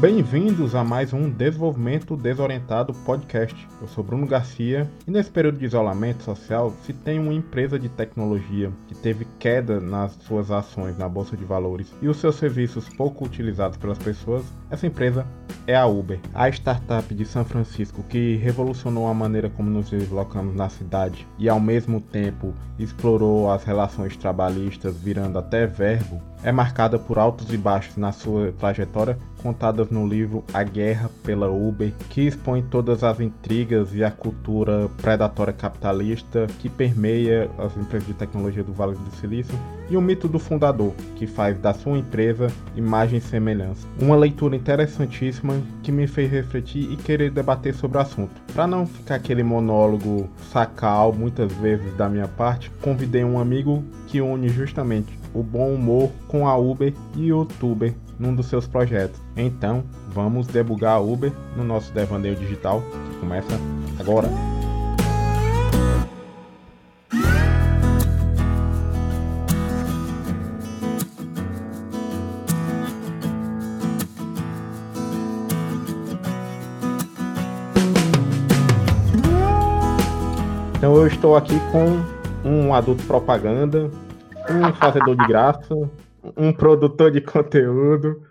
Bem-vindos a mais um Desenvolvimento Desorientado podcast. Eu sou Bruno Garcia e nesse período de isolamento social, se tem uma empresa de tecnologia que teve queda nas suas ações na bolsa de valores e os seus serviços pouco utilizados pelas pessoas, essa empresa é a Uber, a startup de São Francisco que revolucionou a maneira como nos deslocamos na cidade e ao mesmo tempo explorou as relações trabalhistas virando até verbo é marcada por altos e baixos na sua trajetória, contadas no livro A Guerra pela Uber, que expõe todas as intrigas e a cultura predatória capitalista que permeia as empresas de tecnologia do Vale do Silício, e o mito do fundador, que faz da sua empresa imagem e semelhança. Uma leitura interessantíssima que me fez refletir e querer debater sobre o assunto. Para não ficar aquele monólogo sacal muitas vezes da minha parte, convidei um amigo que une justamente o bom humor com a Uber e o YouTuber num dos seus projetos. Então, vamos debugar a Uber no nosso devaneio digital, que começa agora. Então eu estou aqui com um adulto propaganda um fazedor de graça, um produtor de conteúdo,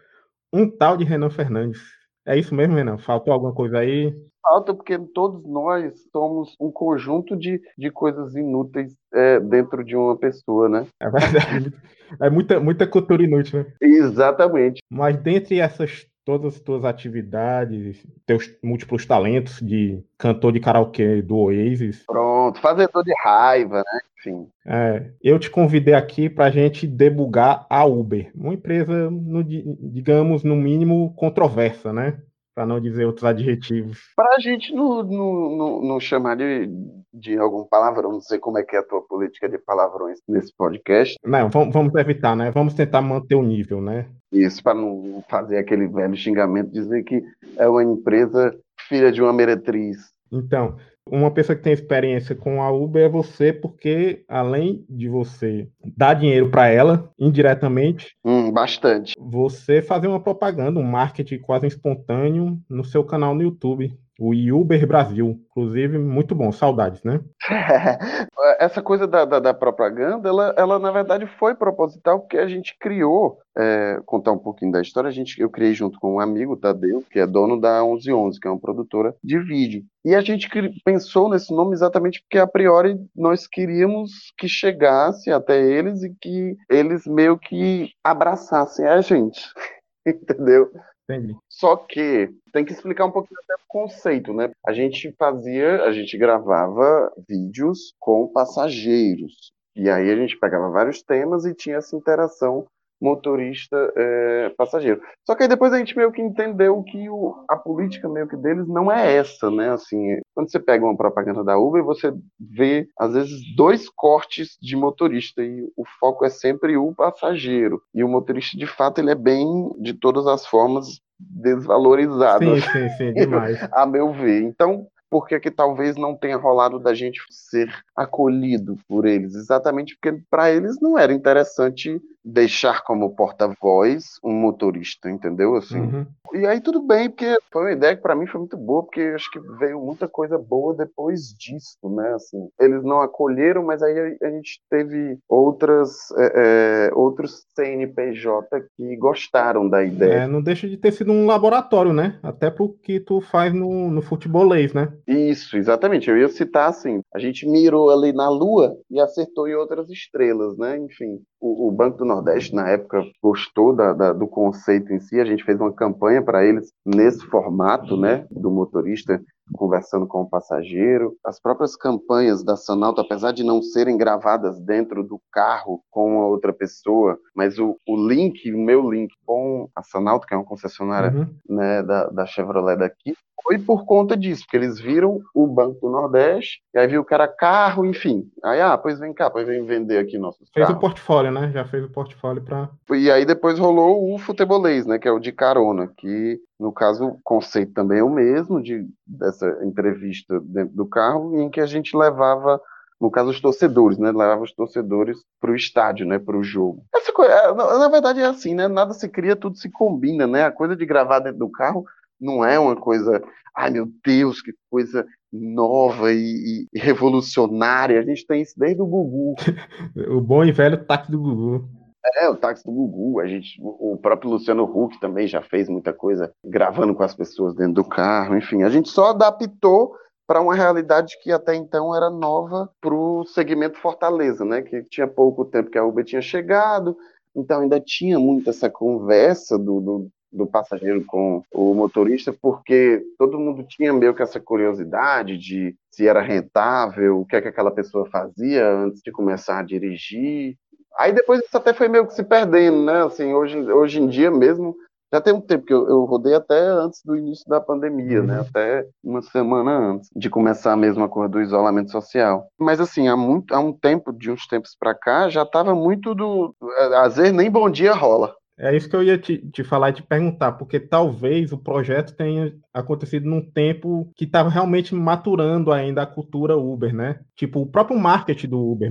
um tal de Renan Fernandes. É isso mesmo, Renan? Faltou alguma coisa aí? Falta porque todos nós somos um conjunto de, de coisas inúteis é, dentro de uma pessoa, né? É verdade. É muita, muita cultura inútil, né? Exatamente. Mas dentre essas todas as tuas atividades, teus múltiplos talentos de cantor de karaokê do Oasis. Pronto, fazedor de raiva, né? Enfim. É, eu te convidei aqui para a gente debugar a Uber, uma empresa, no, digamos, no mínimo controversa, né? Para não dizer outros adjetivos. Para a gente não, não, não, chamar de, de algum palavrão, não sei como é que é a tua política de palavrões nesse podcast. Não, vamos, vamos evitar, né? Vamos tentar manter o nível, né? Isso, para não fazer aquele velho xingamento, dizer que é uma empresa filha de uma meretriz. Então, uma pessoa que tem experiência com a Uber é você, porque além de você dar dinheiro para ela indiretamente, hum, bastante. Você fazer uma propaganda, um marketing quase espontâneo no seu canal no YouTube o Uber Brasil. Inclusive, muito bom, saudades, né? Essa coisa da, da, da, propaganda, ela, ela na verdade foi proposital, porque a gente criou, é, contar um pouquinho da história, a gente, eu criei junto com um amigo, Tadeu, que é dono da 1111, que é uma produtora de vídeo. E a gente pensou nesse nome exatamente porque, a priori, nós queríamos que chegasse até eles e que eles meio que abraçassem a gente. Entendeu? Entendi. Só que tem que explicar um pouquinho até o conceito, né? A gente fazia, a gente gravava vídeos com passageiros. E aí a gente pegava vários temas e tinha essa interação motorista é, passageiro. Só que aí depois a gente meio que entendeu que o, a política meio que deles não é essa, né? Assim, quando você pega uma propaganda da Uber, você vê às vezes dois cortes de motorista e o foco é sempre o passageiro. E o motorista, de fato, ele é bem de todas as formas desvalorizado. Sim, sim, sim, demais. a meu ver. Então, por que, que talvez não tenha rolado da gente ser acolhido por eles? Exatamente porque para eles não era interessante deixar como porta-voz um motorista, entendeu? Assim. Uhum. E aí tudo bem, porque foi uma ideia que para mim foi muito boa, porque acho que veio muita coisa boa depois disso, né? Assim, eles não acolheram, mas aí a gente teve outras é, é, outros CNPJ que gostaram da ideia. É, não deixa de ter sido um laboratório, né? Até pro que tu faz no, no futebolês, né? Isso, exatamente. Eu ia citar assim, a gente mirou ali na Lua e acertou em outras estrelas, né? Enfim, o, o Banco do Nordeste, na época, gostou da, da, do conceito em si. A gente fez uma campanha para eles nesse formato, né, do motorista conversando com o passageiro. As próprias campanhas da Sanalto, apesar de não serem gravadas dentro do carro com a outra pessoa, mas o, o link, o meu link com a Sanalto, que é uma concessionária uhum. né, da, da Chevrolet daqui, foi por conta disso, porque eles viram o Banco do Nordeste, e aí viu que era carro, enfim. Aí, ah, pois vem cá, pois vem vender aqui nossos Fez carros. o portfólio, né? Já fez o portfólio para. E aí depois rolou o futebolês, né? Que é o de carona, que no caso o conceito também é o mesmo, de, dessa entrevista dentro do carro, em que a gente levava no caso os torcedores, né? Levava os torcedores para o estádio, né? Para o jogo. Essa coisa, é, na verdade é assim, né? Nada se cria, tudo se combina, né? A coisa de gravar dentro do carro não é uma coisa, ai meu Deus, que coisa nova e, e revolucionária. A gente tem isso desde o Gugu. o bom e velho táxi do Gugu. É, o táxi do Gugu, a gente, o próprio Luciano Huck também já fez muita coisa gravando com as pessoas dentro do carro, enfim, a gente só adaptou para uma realidade que até então era nova para o segmento Fortaleza, né? Que tinha pouco tempo que a Uber tinha chegado, então ainda tinha muito essa conversa do, do, do passageiro com o motorista, porque todo mundo tinha meio que essa curiosidade de se era rentável, o que é que aquela pessoa fazia antes de começar a dirigir. Aí depois isso até foi meio que se perdendo, né? Assim, hoje, hoje em dia mesmo já tem um tempo que eu, eu rodei até antes do início da pandemia, né? uhum. Até uma semana antes de começar a coisa do isolamento social. Mas assim, há, muito, há um tempo, de uns tempos para cá, já estava muito do. Às vezes nem bom dia rola. É isso que eu ia te, te falar e te perguntar, porque talvez o projeto tenha acontecido num tempo que estava realmente maturando ainda a cultura Uber, né? Tipo, o próprio marketing do Uber.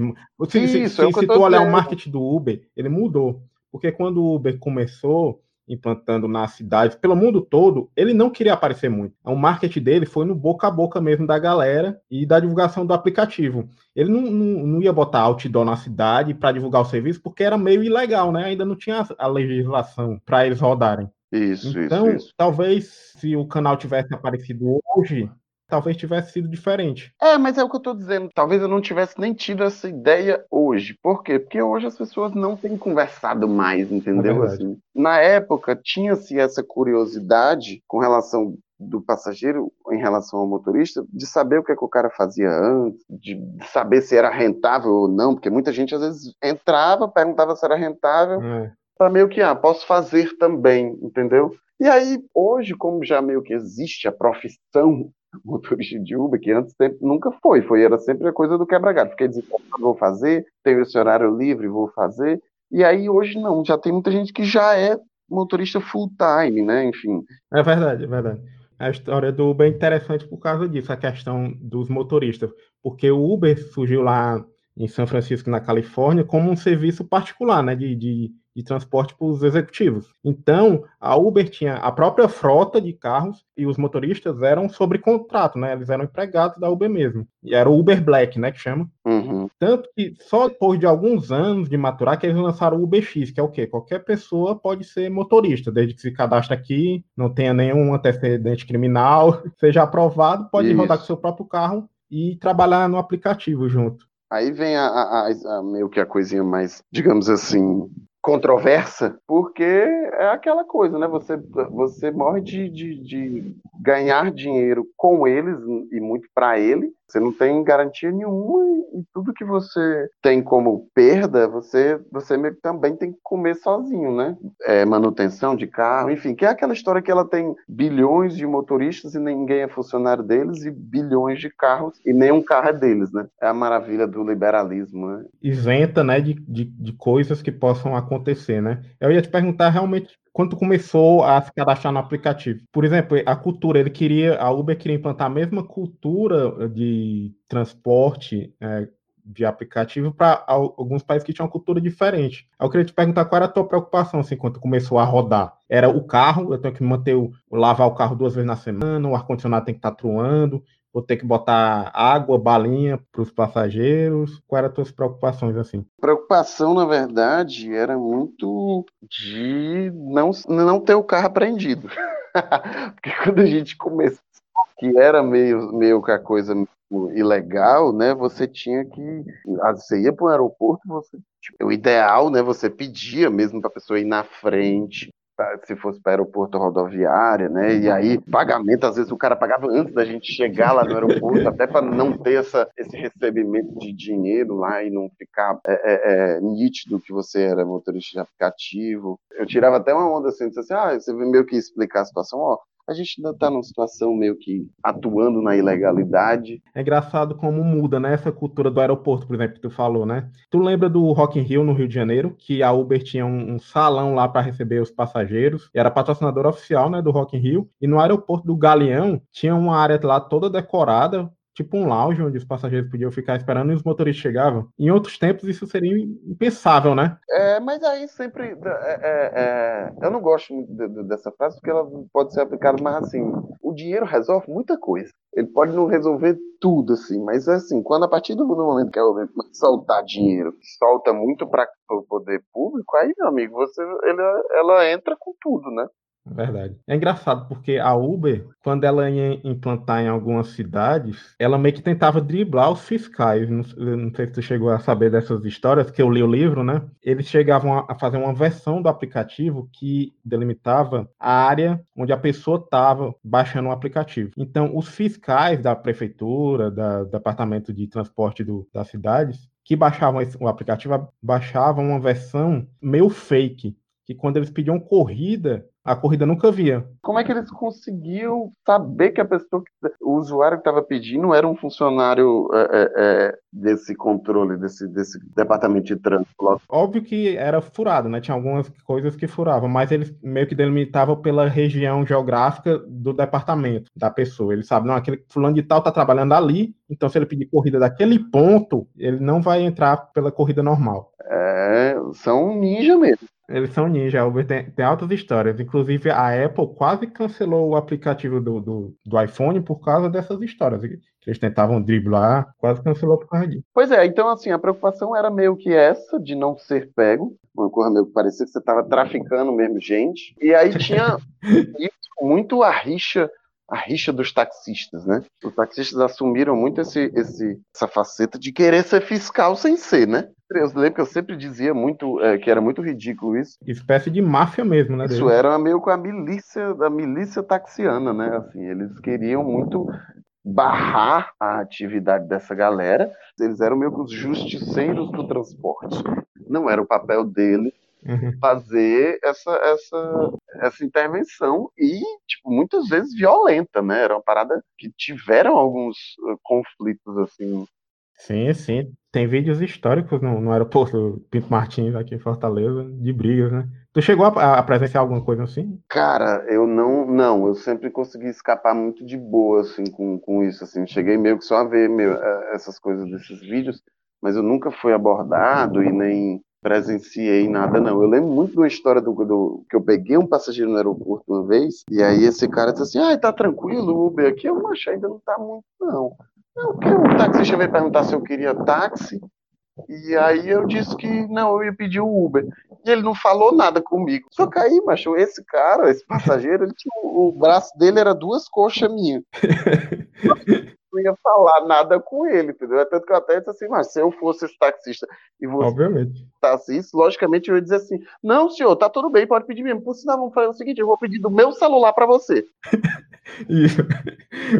Se, isso, se, se, é se tu olhar o marketing do Uber, ele mudou. Porque quando o Uber começou, implantando na cidade, pelo mundo todo, ele não queria aparecer muito. O marketing dele foi no boca a boca mesmo da galera e da divulgação do aplicativo. Ele não, não, não ia botar outdoor na cidade para divulgar o serviço, porque era meio ilegal, né? Ainda não tinha a legislação para eles rodarem. Isso, então, isso, isso. talvez se o canal tivesse aparecido hoje, talvez tivesse sido diferente. É, mas é o que eu tô dizendo. Talvez eu não tivesse nem tido essa ideia hoje. Por quê? Porque hoje as pessoas não têm conversado mais, entendeu? É assim, na época, tinha-se essa curiosidade com relação do passageiro em relação ao motorista, de saber o que, é que o cara fazia antes, de saber se era rentável ou não, porque muita gente às vezes entrava, perguntava se era rentável, é. para meio que, ah, posso fazer também, entendeu? E aí, hoje, como já meio que existe a profissão motorista de Uber, que antes sempre, nunca foi, foi era sempre a coisa do quebra-galho. Fiquei dizendo, vou fazer, tenho esse horário livre, vou fazer. E aí hoje não, já tem muita gente que já é motorista full time, né? Enfim. É verdade, é verdade. A história do Uber é interessante por causa disso, a questão dos motoristas, porque o Uber surgiu lá em São Francisco, na Califórnia, como um serviço particular, né, de, de de transporte para os executivos. Então, a Uber tinha a própria frota de carros e os motoristas eram sobre contrato, né? Eles eram empregados da Uber mesmo. E era o Uber Black, né, que chama. Uhum. Tanto que só depois de alguns anos de maturar que eles lançaram o Uber X, que é o quê? Qualquer pessoa pode ser motorista, desde que se cadastre aqui, não tenha nenhum antecedente criminal, seja aprovado, pode Isso. rodar com seu próprio carro e trabalhar no aplicativo junto. Aí vem a, a, a, meio que a coisinha mais, digamos assim, controversa, porque é aquela coisa, né? Você, você morre de, de, de ganhar dinheiro com eles e muito para ele, você não tem garantia nenhuma e, tudo que você tem como perda, você, você também tem que comer sozinho, né? É, manutenção de carro, enfim, que é aquela história que ela tem bilhões de motoristas e ninguém é funcionário deles e bilhões de carros e nenhum carro é deles, né? É a maravilha do liberalismo, né? Isenta, né, de, de, de coisas que possam acontecer, né? Eu ia te perguntar realmente quando começou a se cadastrar no aplicativo. Por exemplo, a cultura, ele queria, a Uber queria implantar a mesma cultura de transporte é, de aplicativo para alguns países que tinham uma cultura diferente. Eu queria te perguntar qual era a tua preocupação assim, quando começou a rodar. Era o carro, eu tenho que manter o, lavar o carro duas vezes na semana, o ar-condicionado tem que estar tá truando, vou ter que botar água, balinha para os passageiros? Quais eram as tuas preocupações assim? Preocupação, na verdade, era muito de não, não ter o carro apreendido. Porque quando a gente começou, que era meio, meio que a coisa ilegal, né? Você tinha que. Você ia para o aeroporto, você. Tipo, o ideal, né? Você pedia mesmo para a pessoa ir na frente, se fosse para aeroporto rodoviária, né? E aí, pagamento, às vezes o cara pagava antes da gente chegar lá no aeroporto, até para não ter essa, esse recebimento de dinheiro lá e não ficar é, é, é, nítido que você era motorista de aplicativo. Eu tirava até uma onda assim, disse assim, ah, você veio meio que explicar a situação, ó, a gente ainda está numa situação meio que atuando na ilegalidade. É engraçado como muda, né, essa cultura do aeroporto, por exemplo, que tu falou, né? Tu lembra do Rock in Rio, no Rio de Janeiro, que a Uber tinha um, salão lá para receber os passageiros, era patrocinador oficial, né, do Rock in Rio, e no aeroporto do Galeão tinha uma área lá toda decorada tipo um lounge onde os passageiros podiam ficar esperando e os motoristas chegavam. Em outros tempos isso seria impensável, né? É, mas aí sempre. É, é, é, eu não gosto muito de, de, dessa frase porque ela pode ser aplicada, mas assim, o dinheiro resolve muita coisa. Ele pode não resolver tudo, assim, mas assim, quando a partir do momento que ela soltar dinheiro, solta muito para o poder público, aí, meu amigo, você, ele, ela entra com tudo, né? Verdade. É engraçado porque a Uber, quando ela ia implantar em algumas cidades, ela meio que tentava driblar os fiscais. Não, não sei se tu chegou a saber dessas histórias, que eu li o livro, né? Eles chegavam a fazer uma versão do aplicativo que delimitava a área onde a pessoa estava baixando o aplicativo. Então, os fiscais da prefeitura, da, do departamento de transporte do, das cidades, que baixavam esse, o aplicativo, baixavam uma versão meio fake, que quando eles pediam corrida, a corrida nunca via. Como é que eles conseguiam saber que a pessoa, o usuário que estava pedindo era um funcionário é, é, é, desse controle, desse, desse departamento de trânsito? Óbvio que era furado, né? Tinha algumas coisas que furavam, mas eles meio que delimitavam pela região geográfica do departamento da pessoa. Eles sabem, não, aquele fulano de tal está trabalhando ali, então se ele pedir corrida daquele ponto, ele não vai entrar pela corrida normal. É, são ninja mesmo. Eles são ninja, tem, tem altas histórias. Inclusive, a Apple quase cancelou o aplicativo do, do, do iPhone por causa dessas histórias. Eles tentavam driblar, quase cancelou por causa disso. Pois é, então assim, a preocupação era meio que essa, de não ser pego. Uma coisa meio que parecia que você estava traficando mesmo gente. E aí tinha muito a rixa a rixa dos taxistas, né? Os taxistas assumiram muito esse, esse, essa faceta de querer ser fiscal sem ser, né? Eu lembro que eu sempre dizia muito é, que era muito ridículo isso. Espécie de máfia mesmo, né? Isso dele? era meio com a milícia da milícia taxiana, né? Assim, eles queriam muito barrar a atividade dessa galera. Eles eram meio que os justiceiros do transporte. Não era o papel deles uhum. fazer essa, essa, essa intervenção e, tipo, muitas vezes violenta, né? Era uma parada que tiveram alguns uh, conflitos, assim. Sim, sim. Tem vídeos históricos no, no aeroporto Pinto Martins, aqui em Fortaleza, de brigas, né? Tu chegou a, a, presenciar alguma coisa assim? Cara, eu não, não, eu sempre consegui escapar muito de boa, assim, com, com isso, assim, cheguei meio que só a ver eh, essas coisas desses vídeos, mas eu nunca fui abordado e nem, presenciei nada, não. Eu lembro muito de uma história do, do, que eu peguei um passageiro no aeroporto uma vez, e aí esse cara disse assim: ah, tá tranquilo, Uber aqui. Eu acho ainda não tá muito, não. Não, porque o taxista veio perguntar se eu queria táxi, e aí eu disse que não, eu ia pedir o Uber. E ele não falou nada comigo. Só que aí, macho, esse cara, esse passageiro, ele tinha, o braço dele era duas coxas minhas. não ia falar nada com ele, entendeu? Tanto que eu até disse assim, mas se eu fosse esse taxista e você Obviamente. isso, logicamente eu ia dizer assim, não, senhor, tá tudo bem, pode pedir mesmo. Por sinal, vamos fazer o seguinte, eu vou pedir do meu celular para você.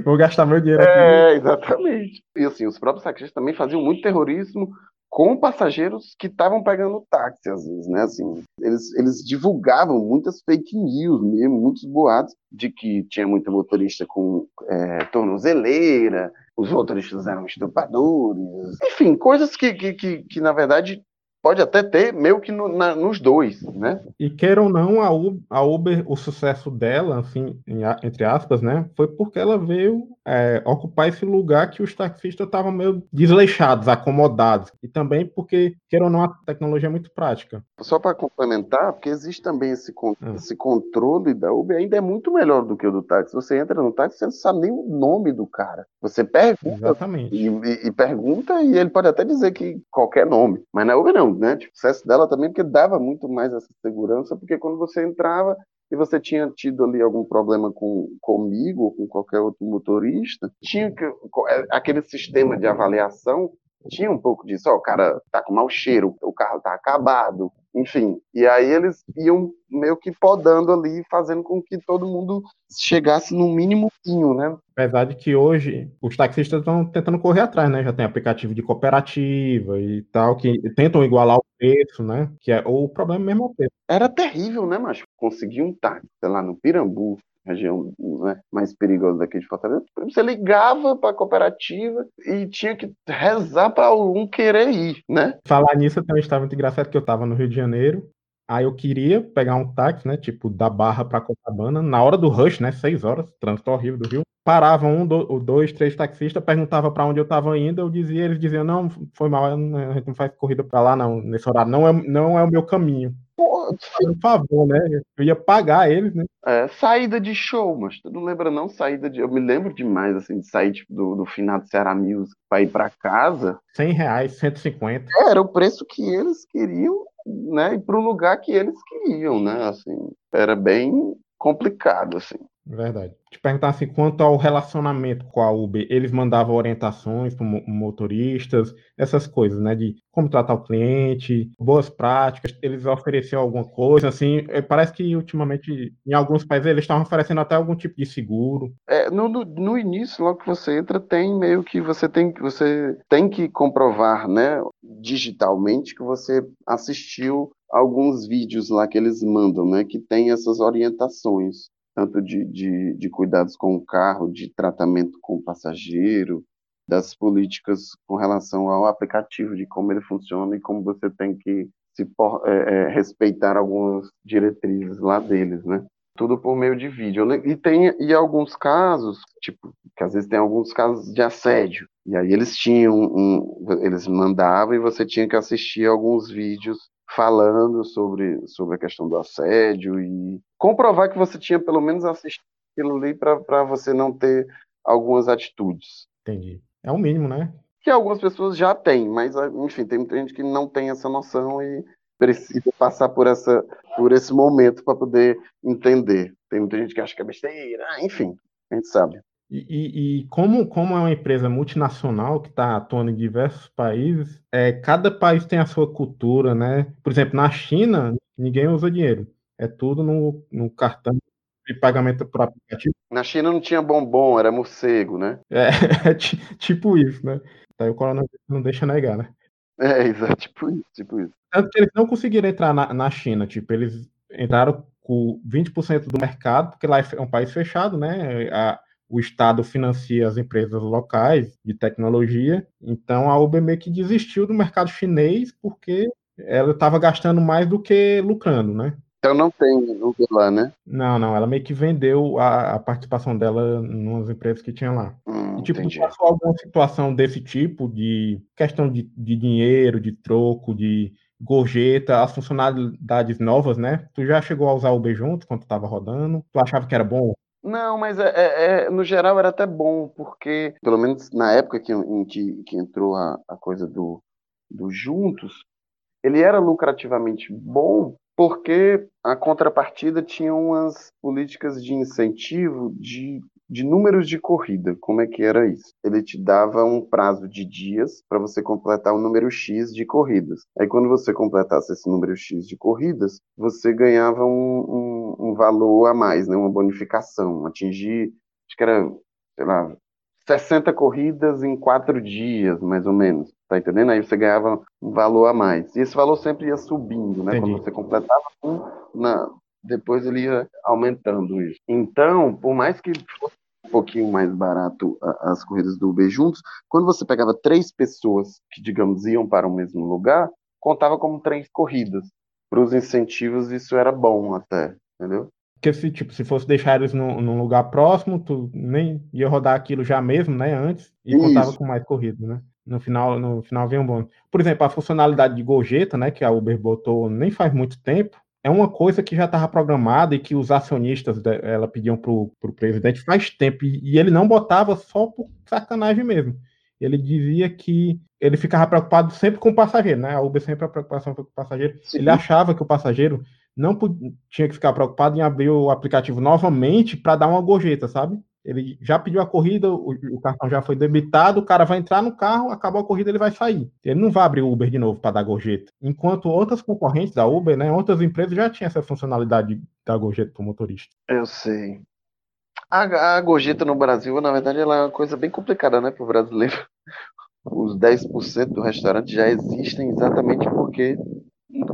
Vou gastar meu dinheiro aqui. É, exatamente. E assim, os próprios taxistas também faziam muito terrorismo com passageiros que estavam pegando táxi, às vezes, né? Assim, eles, eles divulgavam muitas fake news mesmo, muitos boatos de que tinha muita motorista com é, tornozeleira, os motoristas eram estupradores, enfim, coisas que, que, que, que na verdade pode até ter meio que no, na, nos dois, né? E queira ou não, a Uber, a Uber, o sucesso dela, assim, entre aspas, né, foi porque ela veio é, ocupar esse lugar que os taxistas estavam meio desleixados, acomodados. E também porque, queira ou não, a tecnologia é muito prática. Só para complementar, porque existe também esse, ah. esse controle da Uber, ainda é muito melhor do que o do táxi. Você entra no táxi, você não sabe nem o nome do cara. Você pergunta Exatamente. E, e, e pergunta e ele pode até dizer que qualquer nome. Mas na Uber não, né? Tipo, o sucesso dela também porque dava muito mais essa segurança, porque quando você entrava, e você tinha tido ali algum problema com comigo ou com qualquer outro motorista, tinha que, é, aquele sistema de avaliação tinha um pouco disso, ó, o cara tá com mau cheiro, o carro tá acabado, enfim. E aí eles iam meio que podando ali, fazendo com que todo mundo chegasse no mínimo pinho, né? Apesar de que hoje os taxistas estão tentando correr atrás, né? Já tem aplicativo de cooperativa e tal, que tentam igualar o preço, né? Que é o problema mesmo é o preço. Era terrível, né, mas conseguir um táxi, sei lá, no Pirambu, região né, mais perigosa daqui de Fortaleza, você ligava para a cooperativa e tinha que rezar para algum querer ir, né? Falar nisso também estava muito engraçado que eu estava no Rio de Janeiro, aí eu queria pegar um táxi, né, tipo da Barra para Copacabana, na hora do rush, né, seis horas, trânsito horrível do Rio. paravam um, dois, três taxistas, perguntava para onde eu estava indo, eu dizia, eles diziam, não, foi mal, a gente não faz corrida para lá não, nesse horário, não é, não é o meu caminho. Por favor, né? Eu ia pagar eles, né? É, saída de show, mas tu não lembra não? Saída de. Eu me lembro demais, assim, de sair tipo, do, do final do Ceará Music pra ir pra casa. 100 reais, 150. É, era o preço que eles queriam, né? E pro lugar que eles queriam, né? Assim, era bem complicado, assim. Verdade. Te perguntar assim, quanto ao relacionamento com a Uber, eles mandavam orientações para motoristas, essas coisas, né? De como tratar o cliente, boas práticas, eles ofereciam alguma coisa, assim, é, parece que ultimamente em alguns países eles estavam oferecendo até algum tipo de seguro. É, no, no, no início, logo que você entra, tem meio que você tem, você tem que comprovar, né, digitalmente que você assistiu alguns vídeos lá que eles mandam, né, que tem essas orientações tanto de, de, de cuidados com o carro, de tratamento com o passageiro, das políticas com relação ao aplicativo, de como ele funciona e como você tem que se é, é, respeitar algumas diretrizes lá deles, né? Tudo por meio de vídeo. E tem e alguns casos, tipo, que às vezes tem alguns casos de assédio. E aí eles tinham um, eles mandavam e você tinha que assistir alguns vídeos falando sobre, sobre a questão do assédio e comprovar que você tinha pelo menos assistido aquilo ali para você não ter algumas atitudes. Entendi. É o mínimo, né? Que algumas pessoas já têm, mas enfim, tem muita gente que não tem essa noção e precisa passar por essa por esse momento para poder entender. Tem muita gente que acha que é besteira, enfim, a gente sabe. E, e, e, como, como é uma empresa multinacional que está atuando em diversos países, é, cada país tem a sua cultura, né? Por exemplo, na China, ninguém usa dinheiro. É tudo no, no cartão de pagamento por aplicativo. Na China não tinha bombom, era morcego, né? É, é tipo isso, né? Daí o coronavírus não deixa negar, né? É, exato, tipo isso, tipo isso. Tanto que eles não conseguiram entrar na, na China, tipo, eles entraram com 20% do mercado, porque lá é um país fechado, né? A, o Estado financia as empresas locais de tecnologia. Então a Uber meio que desistiu do mercado chinês porque ela estava gastando mais do que lucrando, né? Então não tem Uber lá, né? Não, não. Ela meio que vendeu a, a participação dela nas empresas que tinha lá. Hum, e, tipo, entendi. passou alguma situação desse tipo, de questão de, de dinheiro, de troco, de gorjeta, as funcionalidades novas, né? Tu já chegou a usar o Uber junto quando tu tava rodando? Tu achava que era bom? Não, mas é, é, é, no geral era até bom, porque, pelo menos na época que, em que, que entrou a, a coisa do, do Juntos, ele era lucrativamente bom porque a contrapartida tinha umas políticas de incentivo de de números de corrida. Como é que era isso? Ele te dava um prazo de dias para você completar o um número X de corridas. Aí, quando você completasse esse número X de corridas, você ganhava um, um, um valor a mais, né? uma bonificação. Atingir, acho que era, sei lá, 60 corridas em quatro dias, mais ou menos. Tá entendendo? Aí você ganhava um valor a mais. E esse valor sempre ia subindo, né? Entendi. Quando você completava um, na, depois ele ia aumentando isso. Então, por mais que fosse um pouquinho mais barato as corridas do Uber juntos, quando você pegava três pessoas que, digamos, iam para o mesmo lugar, contava como três corridas. Para os incentivos, isso era bom até, entendeu? Porque se, tipo, se fosse deixar eles num, num, lugar próximo, tu nem ia rodar aquilo já mesmo, né, antes, e Isso. contava com mais corridas, né? No final, no final vem um bônus. Por exemplo, a funcionalidade de gorjeta, né, que a Uber botou nem faz muito tempo, é uma coisa que já estava programada e que os acionistas ela pediam para o presidente faz tempo e, e ele não botava só por sacanagem mesmo. Ele dizia que ele ficava preocupado sempre com o passageiro, né? A Uber sempre a preocupação com o passageiro. Sim. Ele achava que o passageiro não podia, tinha que ficar preocupado em abrir o aplicativo novamente para dar uma gorjeta, sabe? ele já pediu a corrida, o, o, cartão já foi debitado, o cara vai entrar no carro, acabou a corrida, ele vai sair. Ele não vai abrir o Uber de novo para dar gorjeta. Enquanto outras concorrentes da Uber, né, outras empresas já tinham essa funcionalidade da gorjeta para o motorista. Eu sei. A, a gorjeta no Brasil, na verdade, ela é uma coisa bem complicada, né, para o brasileiro. Os 10% do restaurante já existem exatamente porque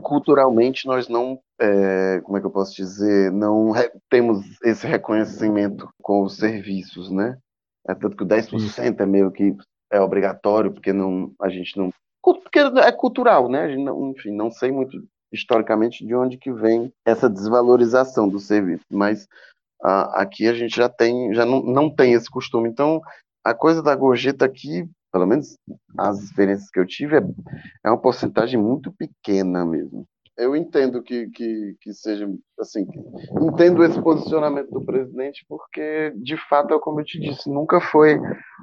culturalmente nós não, é, como é que eu posso dizer, não temos esse reconhecimento com os serviços, né? É tanto que o 10% é meio que é obrigatório, porque não, a gente não. Porque é cultural, né? A gente não, enfim, não sei muito historicamente de onde que vem essa desvalorização do serviço, mas aqui a gente já tem, já não, não tem esse costume. Então, a coisa da gorjeta aqui, pelo menos as experiências que eu tive, é, é uma porcentagem muito pequena mesmo eu entendo que, que, que seja assim, entendo esse posicionamento do presidente, porque de fato é como eu te disse, nunca foi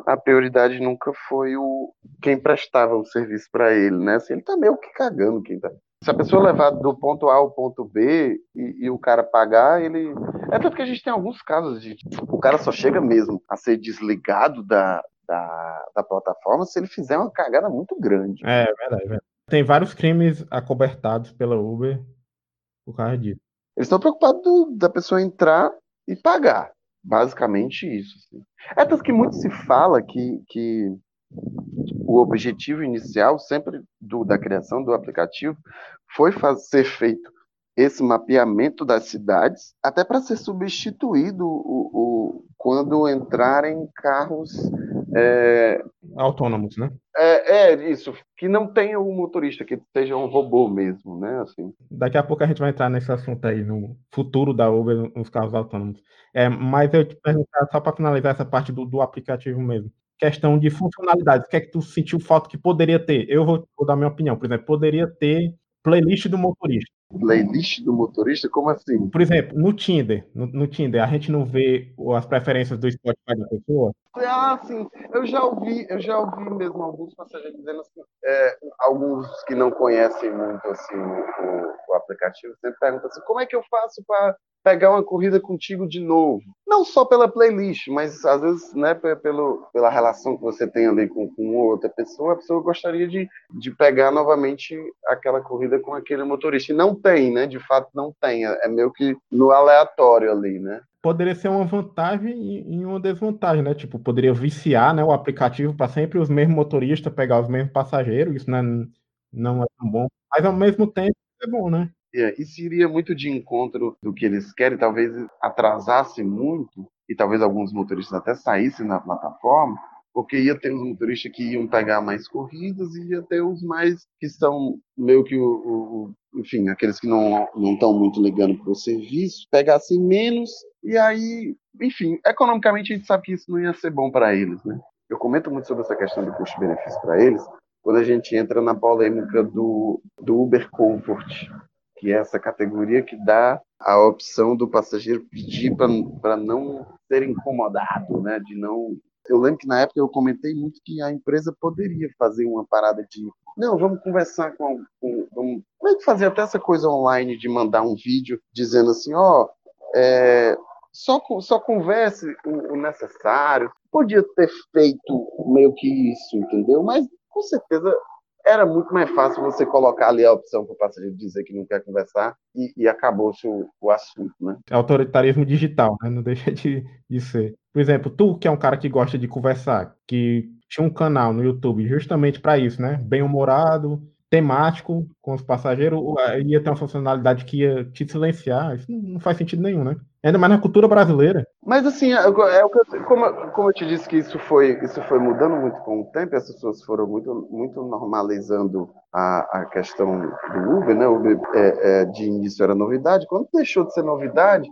a prioridade, nunca foi o quem prestava o serviço para ele, né? Assim, ele tá meio que cagando quem tá. Se a pessoa levar do ponto A ao ponto B e, e, o cara pagar, ele. É tanto que a gente tem alguns casos de. O cara só chega mesmo a ser desligado da, da, da plataforma se ele fizer uma cagada muito grande. É, é verdade, é verdade. Tem vários crimes acobertados pela Uber por causa disso. Eles estão preocupados do, da pessoa entrar e pagar. Basicamente isso. Assim. É tanto que muito se fala que, que o objetivo inicial sempre do, da criação do aplicativo foi fazer, ser feito esse mapeamento das cidades, até para ser substituído o, o, quando entrarem carros é, autônomos, né? É, é, isso, que não tenha um motorista, que seja um robô mesmo, né? Assim. Daqui a pouco a gente vai entrar nesse assunto aí, no futuro da Uber nos carros autônomos. É, mas eu te perguntar, só para finalizar essa parte do, do aplicativo mesmo. Questão de funcionalidades, o que é que tu sentiu falta que poderia ter? Eu vou, vou dar minha opinião, por exemplo, poderia ter playlist do motorista playlist do motorista? Como assim? Por exemplo, no Tinder, no, no, Tinder, a gente não vê as preferências do Spotify da pessoa? Ah, sim. Eu já ouvi, eu já ouvi mesmo alguns passageiros dizendo assim, é, alguns que não conhecem muito assim o, o, aplicativo sempre perguntam assim, como é que eu faço para pegar uma corrida contigo de novo. Não só pela playlist, mas às vezes, né, pelo, pela relação que você tem ali com, com outra pessoa, a pessoa gostaria de, de pegar novamente aquela corrida com aquele motorista. E não tem, né? De fato, não tem. É, é meio que no aleatório ali, né? Poderia ser uma vantagem e uma desvantagem, né? Tipo, poderia viciar né, o aplicativo para sempre os mesmos motoristas pegar os mesmos passageiros. Isso não é, não é tão bom. Mas ao mesmo tempo é bom, né? Isso iria muito de encontro do que eles querem, talvez atrasasse muito, e talvez alguns motoristas até saíssem na plataforma, porque ia ter os motoristas que iam pegar mais corridas e ia ter os mais que são meio que o, o enfim, aqueles que não não estão muito ligando para o serviço, pegassem menos e aí, enfim, economicamente a gente sabe que isso não ia ser bom para eles, né? Eu comento muito sobre essa questão do custo-benefício para eles, quando a gente entra na polêmica do, do Uber Comfort, que é essa categoria que dá a opção do passageiro pedir para não ser incomodado, né? De não. Eu lembro que na época eu comentei muito que a empresa poderia fazer uma parada de não, vamos conversar com, com vamos, vamos fazer até essa coisa online de mandar um vídeo dizendo assim, ó, oh, é, só, só converse o, o necessário. Podia ter feito meio que isso, entendeu? Mas com certeza era muito mais fácil você colocar ali a opção para o passageiro dizer que não quer conversar e, e acabou-se o, o, assunto, né? É autoritarismo digital, né? Não deixa de, de ser. Por exemplo, tu que é um cara que gosta de conversar, que tinha um canal no YouTube justamente para isso, né? Bem-humorado, temático com os passageiros, ia ter uma funcionalidade que ia te silenciar. Isso não faz sentido nenhum, né? Ainda mais na cultura brasileira. Mas assim, é, é o eu, como, como eu te disse que isso foi, isso foi mudando muito com o tempo, as pessoas foram muito, muito normalizando a, a questão do Uber, né? O Uber é, é, de início era novidade. Quando deixou de ser novidade,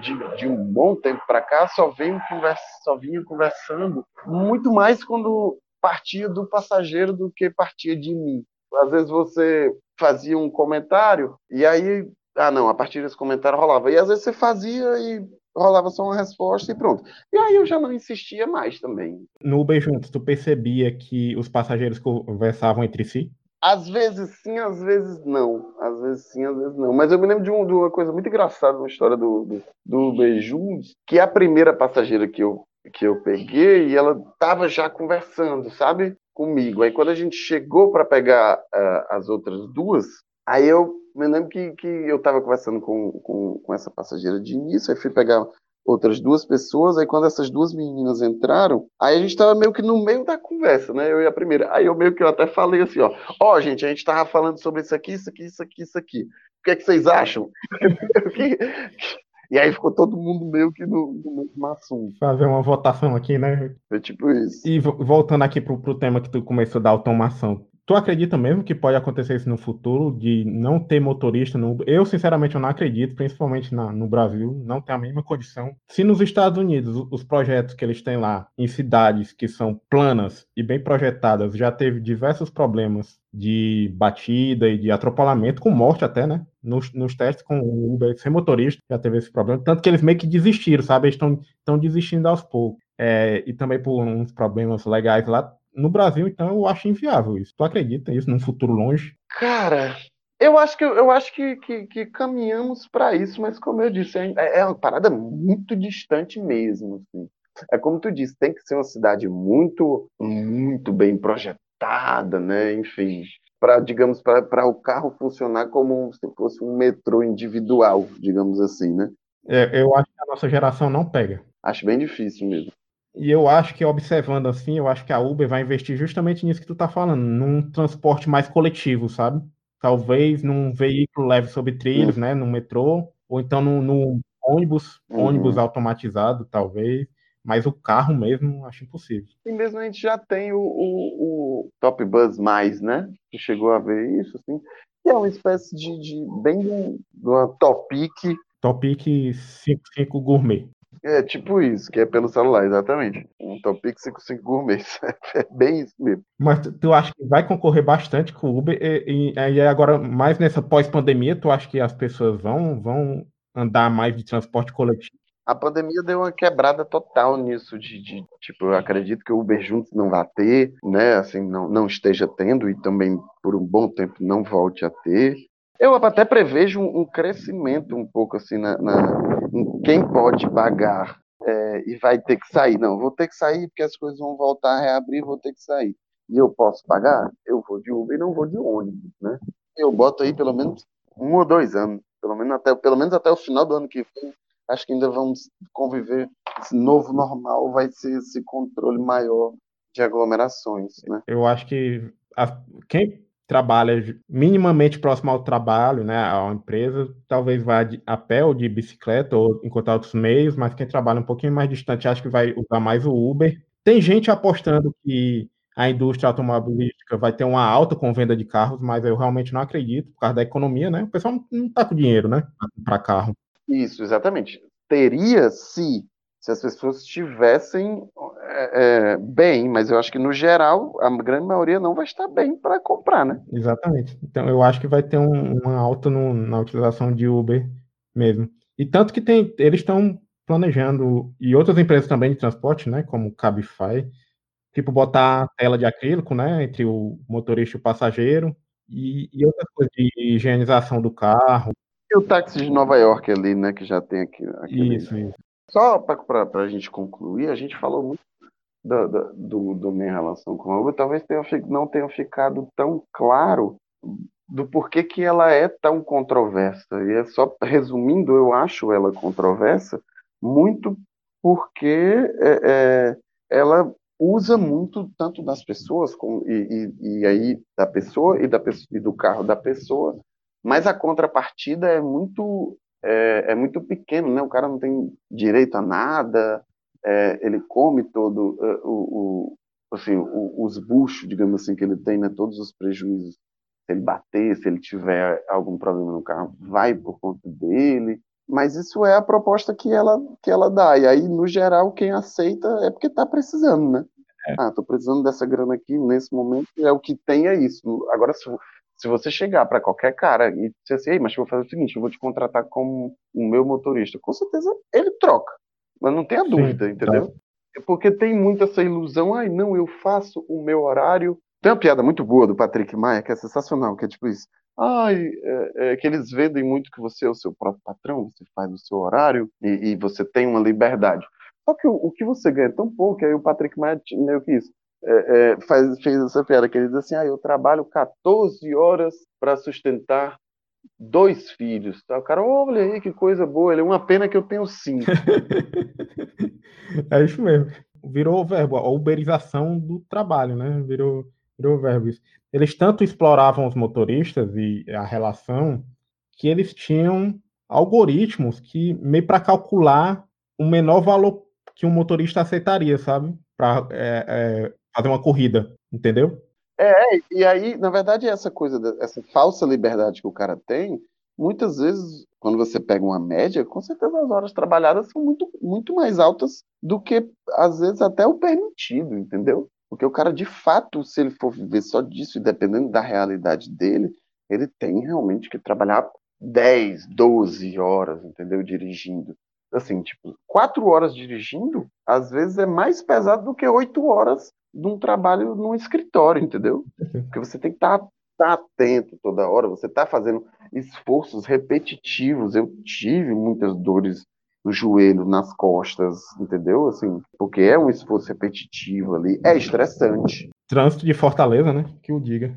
de, de um bom tempo para cá, só, vem conversa, só vinha conversando muito mais quando partia do passageiro do que partia de mim. Às vezes você fazia um comentário e aí, ah não, a partir desse comentário rolava. E às vezes você fazia e rolava só uma resposta e pronto. E aí eu já não insistia mais também. No Uber Juntos, tu percebia que os passageiros conversavam entre si? Às vezes sim, às vezes não. Às vezes sim, às vezes não. Mas eu me lembro de, um, de uma coisa muito engraçada na história do, do, do Uber Juntos, que a primeira passageira que eu, que eu peguei, ela tava já conversando, sabe? Comigo. Aí quando a gente chegou para pegar uh, as outras duas, aí eu me lembro que, que eu estava conversando com, com, com, essa passageira de início, aí fui pegar outras duas pessoas, aí quando essas duas meninas entraram, aí a gente estava meio que no meio da conversa, né? Eu e a primeira. Aí eu meio que eu até falei assim, ó, ó, oh, gente, a gente estava falando sobre isso aqui, isso aqui, isso aqui, isso aqui. O que é que vocês acham? E aí ficou todo mundo meio que no, no mesmo assunto. Fazer uma votação aqui, né? Foi tipo isso. E voltando aqui pro, pro tema que tu começou da automação. Tu acredita mesmo que pode acontecer isso no futuro, de não ter motorista no Uber? Eu, sinceramente, eu não acredito, principalmente na, no Brasil, não tem a mínima condição. Se nos Estados Unidos, os projetos que eles têm lá, em cidades que são planas e bem projetadas, já teve diversos problemas de batida e de atropelamento, com morte até, né? Nos, nos testes com o Uber sem motorista, já teve esse problema. Tanto que eles meio que desistiram, sabe? Eles estão desistindo aos poucos. É, e também por uns problemas legais lá, no Brasil, então, eu acho inviável isso. Tu acredita nisso num futuro longe? Cara, eu acho que, eu acho que, que, que caminhamos para isso, mas como eu disse, é, é uma parada muito distante mesmo. Assim. É como tu disse, tem que ser uma cidade muito, muito bem projetada, né? Enfim, para digamos para o carro funcionar como se fosse um metrô individual, digamos assim, né? É, eu acho que a nossa geração não pega. Acho bem difícil mesmo. E eu acho que, observando assim, eu acho que a Uber vai investir justamente nisso que tu tá falando, num transporte mais coletivo, sabe? Talvez num veículo leve sobre trilhos, uhum. né? No metrô, ou então no, no ônibus, uhum. ônibus automatizado, talvez. Mas o carro mesmo, acho impossível. E mesmo a gente já tem o, o, o Top Bus Mais, né? Que chegou a ver isso, assim. Que é uma espécie de, de bem de uma Topic. Topic 55 Gourmet. É tipo isso, que é pelo celular, exatamente. Um Topic 55 Gourmet. É bem isso mesmo. Mas tu, tu acha que vai concorrer bastante com o Uber? E, e, e agora, mais nessa pós-pandemia, tu acha que as pessoas vão, vão andar mais de transporte coletivo? A pandemia deu uma quebrada total nisso de, de, tipo, eu acredito que o Uber juntos não vai ter, né, assim, não, não esteja tendo e também por um bom tempo não volte a ter. Eu até prevejo um, crescimento um pouco assim na, na em quem pode pagar é, e vai ter que sair. Não, vou ter que sair porque as coisas vão voltar a reabrir, vou ter que sair. E eu posso pagar? Eu vou de Uber e não vou de ônibus, né? Eu boto aí pelo menos um ou dois anos, pelo menos até, pelo menos até o final do ano que vem. Acho que ainda vamos conviver. Esse novo normal vai ser esse controle maior de aglomerações, né? Eu acho que a, quem trabalha minimamente próximo ao trabalho, né, à empresa, talvez vá de, a pé ou de bicicleta ou encontrar outros meios, mas quem trabalha um pouquinho mais distante acho que vai usar mais o Uber. Tem gente apostando que a indústria automobilística vai ter uma alta com venda de carros, mas eu realmente não acredito, por causa da economia, né? O pessoal não está com dinheiro, né, para carro. Isso, exatamente. Teria se se as pessoas estivessem é, é, bem, mas eu acho que no geral a grande maioria não vai estar bem para comprar, né? Exatamente. Então eu acho que vai ter um, uma alta no, na utilização de Uber mesmo. E tanto que tem, eles estão planejando, e outras empresas também de transporte, né, como Cabify, tipo botar tela de acrílico, né, entre o motorista e o passageiro, e, e outras coisas de higienização do carro. E o táxi de Nova York ali, né, que já tem aqui. Aquele, isso, isso. Só para a gente concluir, a gente falou muito da, do, do minha relação com a Uber, talvez tenha, não tenha ficado tão claro do porquê que ela é tão controversa. E é só resumindo, eu acho ela controversa muito porque é, é, ela usa muito tanto das pessoas com, e, e, e, aí da pessoa e, da, e do carro da pessoa, mas a contrapartida é muito é, é, muito pequeno, né? O cara não tem direito a nada, é, ele come todo uh, o, o, assim, o, os buchos, digamos assim, que ele tem, né? Todos os prejuízos. Se ele bater, se ele tiver algum problema no carro, vai por conta dele. Mas isso é a proposta que ela, que ela dá. E aí, no geral, quem aceita é porque está precisando, né? É. Ah, tô precisando dessa grana aqui nesse momento, é o que tem, é isso. Agora, se, se você chegar para qualquer cara e dizer assim, Ei, mas eu vou fazer o seguinte, eu vou te contratar como o meu motorista, com certeza ele troca. Mas não tenha dúvida, Sim, entendeu? Tá. Porque tem muito essa ilusão, ai, não, eu faço o meu horário. Tem uma piada muito boa do Patrick Maia, que é sensacional, que é tipo isso. Ai, é, é, que eles vendem muito que você é o seu próprio patrão, você faz o seu horário e, e você tem uma liberdade. Só que o, o, que você ganha é tão pouco, aí o Patrick Maia meio que isso é, é, faz, fez essa piada, que ele diz assim, ah, eu trabalho 14 horas para sustentar dois filhos. Tá? O cara, olha aí que coisa boa, ele é uma pena que eu tenho cinco. é isso mesmo. Virou verbo, a uberização do trabalho, né? Virou, virou verbo isso. Eles tanto exploravam os motoristas e a relação que eles tinham algoritmos que meio para calcular o menor valor que um motorista aceitaria, sabe? Para é, é, fazer uma corrida, entendeu? É, e aí, na verdade, essa coisa, essa falsa liberdade que o cara tem, muitas vezes, quando você pega uma média, com certeza as horas trabalhadas são muito, muito mais altas do que, às vezes, até o permitido, entendeu? Porque o cara, de fato, se ele for viver só disso, e dependendo da realidade dele, ele tem realmente que trabalhar 10, 12 horas, entendeu? Dirigindo. Assim, tipo, quatro horas dirigindo, às vezes é mais pesado do que oito horas de um trabalho num escritório, entendeu? Porque você tem que estar tá, tá atento toda hora, você está fazendo esforços repetitivos. Eu tive muitas dores no joelho, nas costas, entendeu? Assim, porque é um esforço repetitivo ali, é estressante. Trânsito de Fortaleza, né? Que o diga.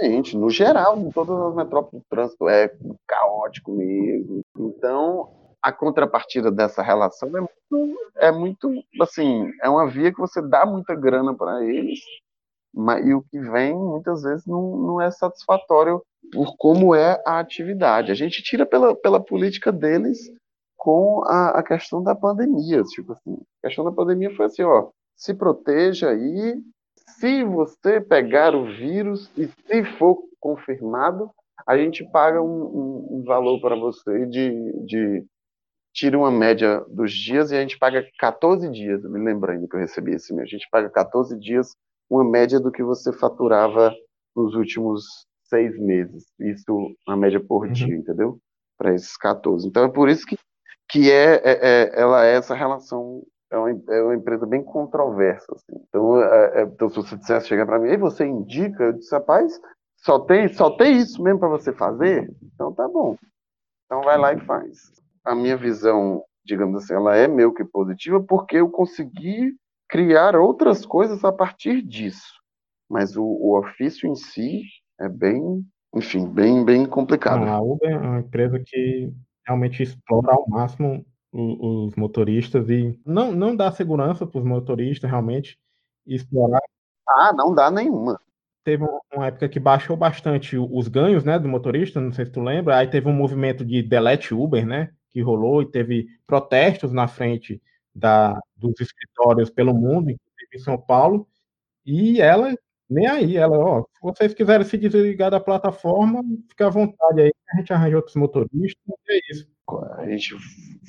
Gente, no geral, em todas as metrópoles, o trânsito é caótico mesmo. Então, a contrapartida dessa relação é muito, é muito, assim, é uma via que você dá muita grana para eles, mas, e o que vem muitas vezes não, não é satisfatório por como é a atividade. A gente tira pela, pela política deles com a, a questão da pandemia. Tipo assim, a questão da pandemia foi assim, ó, se proteja aí. Se você pegar o vírus e se for confirmado, a gente paga um, um, um valor para você de, de tira uma média dos dias e a gente paga 14 dias, me lembrando que eu recebi esse mês, a gente paga 14 dias, uma média do que você faturava nos últimos seis meses. Isso, a média por uhum. dia, entendeu? Para esses 14. Então é por isso que que é, é, é, ela é essa relação, é uma, é uma empresa bem controversa. Assim. Então, é, é então, se você dissesse, chegar para mim, e você indica, eu disse, rapaz, só tem, só tem isso mesmo para você fazer? Então tá bom. Então vai lá e faz. A minha visão, digamos assim, ela é meio que positiva porque eu consegui criar outras coisas a partir disso. Mas o, o ofício em si é bem, enfim, bem, bem complicado. A Uber é uma empresa que realmente explora ao máximo os, motoristas e não, não dá segurança para os motoristas realmente explorar. Ah, não dá nenhuma. Teve uma época que baixou bastante os ganhos, né, do motorista, não sei se tu lembra. Aí teve um movimento de delete Uber, né, que rolou e teve protestos na frente da, dos escritórios pelo mundo, inclusive em São Paulo. E ela nem aí, ela, ó, se vocês quiserem se desligar da plataforma, fica à vontade aí, a gente arranja outros motoristas, é isso. A gente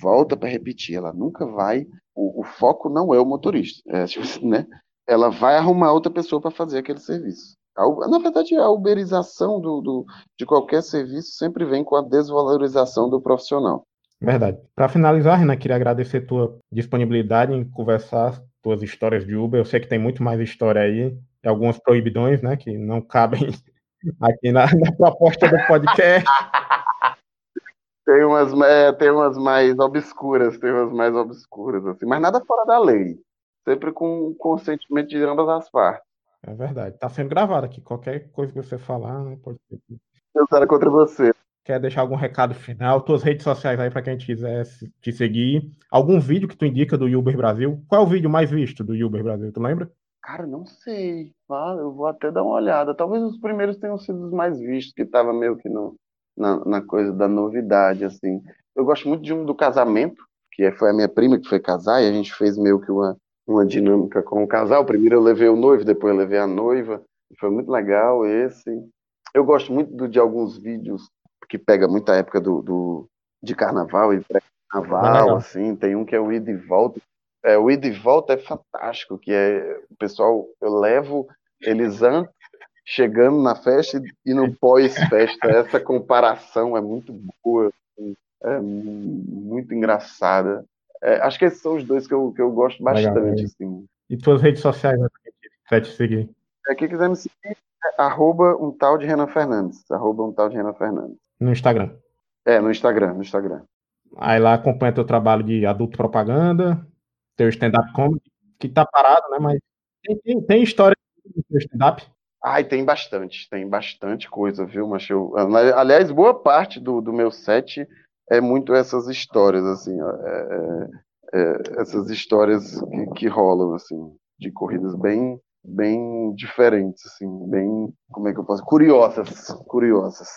volta para repetir, ela nunca vai, o, o, foco não é o motorista, é, né? Ela vai arrumar outra pessoa para fazer aquele serviço. A, na verdade, a uberização do, do, de qualquer serviço sempre vem com a desvalorização do profissional. Verdade. Para finalizar, Renan, queria agradecer tua disponibilidade em conversar tuas histórias de Uber. Eu sei que tem muito mais história aí, algumas proibidões, né, que não cabem aqui na, na proposta do podcast. tem umas, é, tem umas mais obscuras, tem umas mais obscuras, assim, mas nada fora da lei. Sempre com consentimento de ambas as partes. É verdade. Tá sendo gravado aqui. Qualquer coisa que você falar, né, pode ser. Eu contra você. Quer deixar algum recado final? Tuas redes sociais aí para quem quiser te seguir. Algum vídeo que tu indica do Uber Brasil? Qual é o vídeo mais visto do Uber Brasil? Tu lembra? Cara, não sei. Ah, eu vou até dar uma olhada. Talvez os primeiros tenham sido os mais vistos, que estava meio que no, na, na, coisa da novidade, assim. Eu gosto muito de um do casamento, que foi a minha prima que foi casar, e a gente fez meio que uma, uma dinâmica com o casal. Primeiro eu levei o noivo, depois eu levei a noiva. Foi muito legal esse. Eu gosto muito de alguns vídeos que pega muita época do, do de carnaval e pré-carnaval, assim. Tem um que é o ida e volta, é, o ida e volta é fantástico, que é o pessoal, eu levo eles antes, chegando na festa e no pós-festa. Essa comparação é muito boa, assim, é muito engraçada. É, acho que esses são os dois que eu, que eu gosto bastante. Legal, assim. E tuas redes sociais, né, para te seguir? É, quem quiser me seguir, é arroba um tal de Renan Fernandes. Arroba um tal de Renan Fernandes. No Instagram. É, no Instagram, no Instagram. Aí lá acompanha teu trabalho de adulto propaganda, teu stand-up comedy, que tá parado, né? Mas tem, tem, tem história do teu stand-up? Ai, tem bastante, tem bastante coisa, viu, mas eu, aliás, boa parte do, do meu set é muito essas histórias, assim, é, é, é, essas histórias que, que, rolam, assim, de corridas bem, bem diferentes, assim, bem, como é que eu posso, curiosas, curiosas.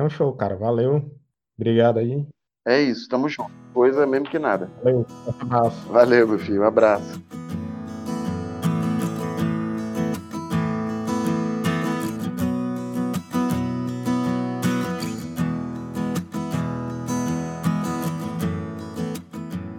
Então, show, cara. Valeu. Obrigado aí. É isso, tamo junto. Coisa mesmo que nada. Valeu, um abraço. Valeu, meu filho. Um abraço.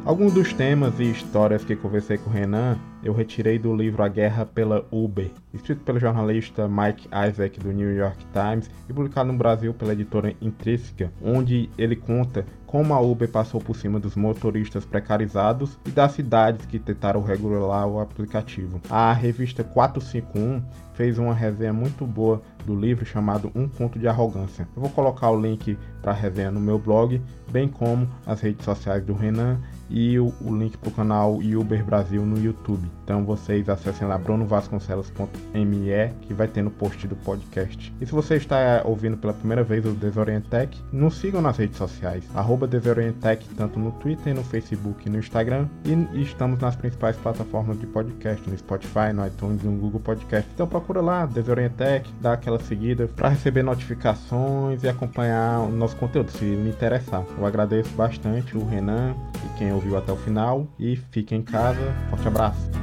Alguns dos temas e histórias que conversei com o Renan eu retirei do livro A Guerra pela Uber, escrito pelo jornalista Mike Isaac do New York Times e publicado no Brasil pela editora Intrínseca, onde ele conta como a Uber passou por cima dos motoristas precarizados e das cidades que tentaram regular o aplicativo. A revista 451 fez uma resenha muito boa do livro chamado Um Conto de Arrogância. Eu vou colocar o link para a resenha no meu blog, bem como as redes sociais do Renan e o, o link para o canal Uber Brasil no YouTube. Então vocês acessem lá brunovasconcelos.me que vai ter no post do podcast. E se você está ouvindo pela primeira vez o Desorientec, nos sigam nas redes sociais, arroba Desorientec, tanto no Twitter, no Facebook e no Instagram. E estamos nas principais plataformas de podcast, no Spotify, no iTunes no Google Podcast. Então procura lá, Desorientec, dá aquela seguida para receber notificações e acompanhar o nosso conteúdo, se lhe interessar. Eu agradeço bastante o Renan e quem ouviu até o final e fique em casa. Forte abraço.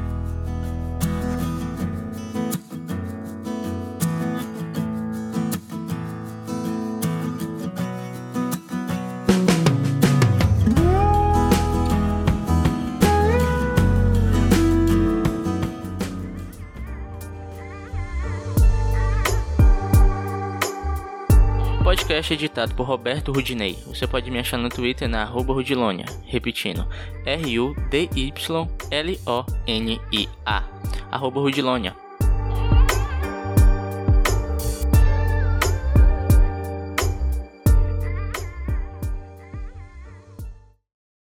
Podcast editado por Roberto Rudinei. Você pode me achar no Twitter na arroba Rudilonia. Repetindo, R-U-D-Y-L-O-N-I-A. Arroba Rudilonia.